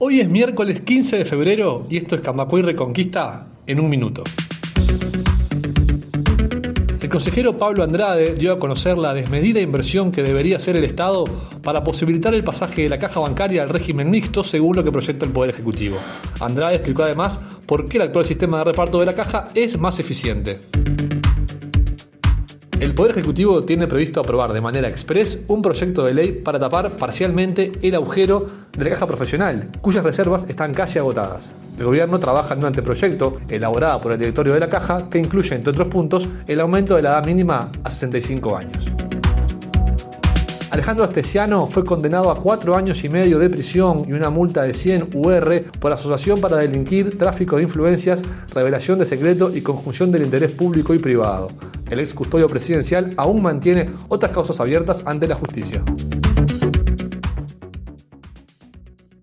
Hoy es miércoles 15 de febrero y esto es Camacuay Reconquista en un minuto. El consejero Pablo Andrade dio a conocer la desmedida inversión que debería hacer el Estado para posibilitar el pasaje de la caja bancaria al régimen mixto según lo que proyecta el Poder Ejecutivo. Andrade explicó además por qué el actual sistema de reparto de la caja es más eficiente. El Poder Ejecutivo tiene previsto aprobar de manera express un proyecto de ley para tapar parcialmente el agujero de la caja profesional, cuyas reservas están casi agotadas. El gobierno trabaja en un anteproyecto elaborado por el directorio de la caja que incluye, entre otros puntos, el aumento de la edad mínima a 65 años. Alejandro Astesiano fue condenado a cuatro años y medio de prisión y una multa de 100 UR por asociación para delinquir, tráfico de influencias, revelación de secreto y conjunción del interés público y privado. El ex custodio presidencial aún mantiene otras causas abiertas ante la justicia.